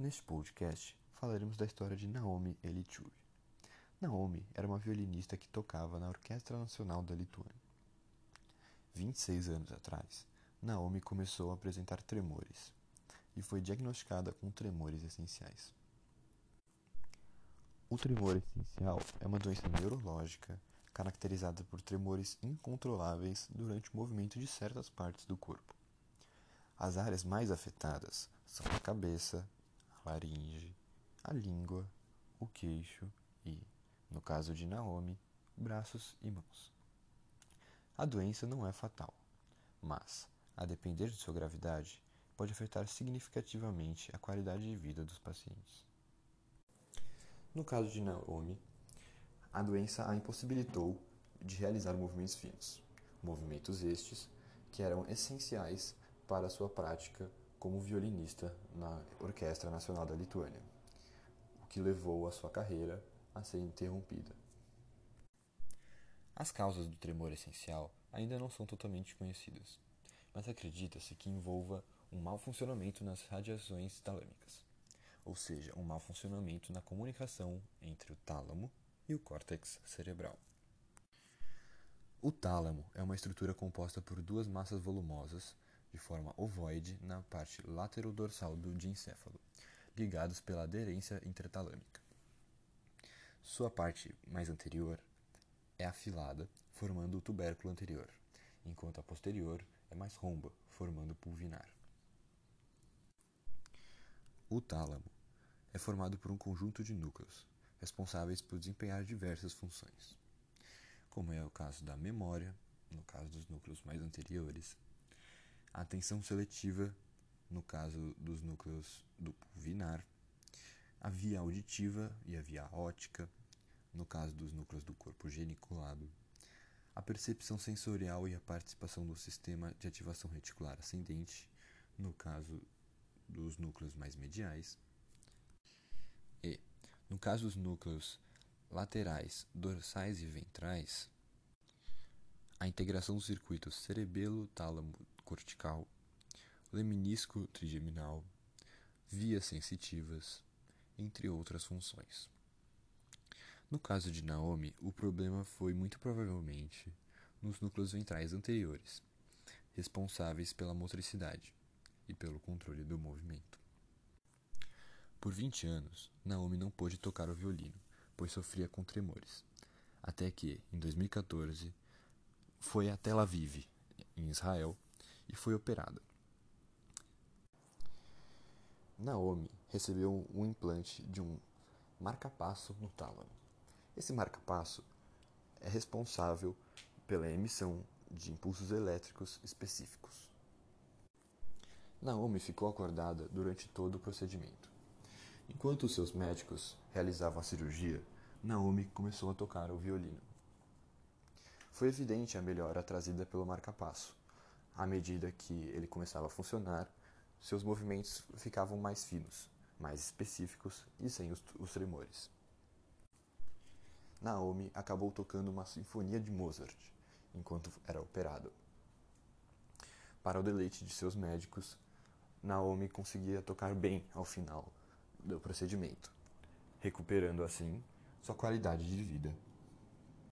Neste podcast falaremos da história de Naomi Elichuri. Naomi era uma violinista que tocava na Orquestra Nacional da Lituânia. 26 anos atrás, Naomi começou a apresentar tremores e foi diagnosticada com tremores essenciais. O tremor essencial é uma doença neurológica caracterizada por tremores incontroláveis durante o movimento de certas partes do corpo. As áreas mais afetadas são a cabeça, laringe, a língua, o queixo e, no caso de Naomi, braços e mãos. A doença não é fatal, mas, a depender de sua gravidade, pode afetar significativamente a qualidade de vida dos pacientes. No caso de Naomi, a doença a impossibilitou de realizar movimentos finos, movimentos estes que eram essenciais para sua prática como violinista na Orquestra Nacional da Lituânia, o que levou a sua carreira a ser interrompida. As causas do tremor essencial ainda não são totalmente conhecidas, mas acredita-se que envolva um mau funcionamento nas radiações talâmicas, ou seja, um mau funcionamento na comunicação entre o tálamo e o córtex cerebral. O tálamo é uma estrutura composta por duas massas volumosas de forma ovoide na parte laterodorsal do diencéfalo, ligados pela aderência intertalâmica. Sua parte mais anterior é afilada, formando o tubérculo anterior, enquanto a posterior é mais romba, formando o pulvinar. O tálamo é formado por um conjunto de núcleos, responsáveis por desempenhar diversas funções, como é o caso da memória, no caso dos núcleos mais anteriores, a atenção seletiva, no caso dos núcleos do pulvinar, a via auditiva e a via ótica, no caso dos núcleos do corpo geniculado, a percepção sensorial e a participação do sistema de ativação reticular ascendente, no caso dos núcleos mais mediais, e, no caso dos núcleos laterais, dorsais e ventrais, a integração dos circuitos cerebelo-tálamo-cortical, leminisco trigeminal, vias sensitivas, entre outras funções. No caso de Naomi, o problema foi muito provavelmente nos núcleos ventrais anteriores, responsáveis pela motricidade e pelo controle do movimento. Por 20 anos, Naomi não pôde tocar o violino, pois sofria com tremores. Até que, em 2014, foi a Tel Aviv, em Israel, e foi operada. Naomi recebeu um implante de um marcapasso no tálamo. Esse marcapasso é responsável pela emissão de impulsos elétricos específicos. Naomi ficou acordada durante todo o procedimento. Enquanto seus médicos realizavam a cirurgia, Naomi começou a tocar o violino. Foi evidente a melhora trazida pelo marcapasso. À medida que ele começava a funcionar, seus movimentos ficavam mais finos, mais específicos e sem os, os tremores. Naomi acabou tocando uma sinfonia de Mozart enquanto era operado. Para o deleite de seus médicos, Naomi conseguia tocar bem ao final do procedimento, recuperando assim sua qualidade de vida.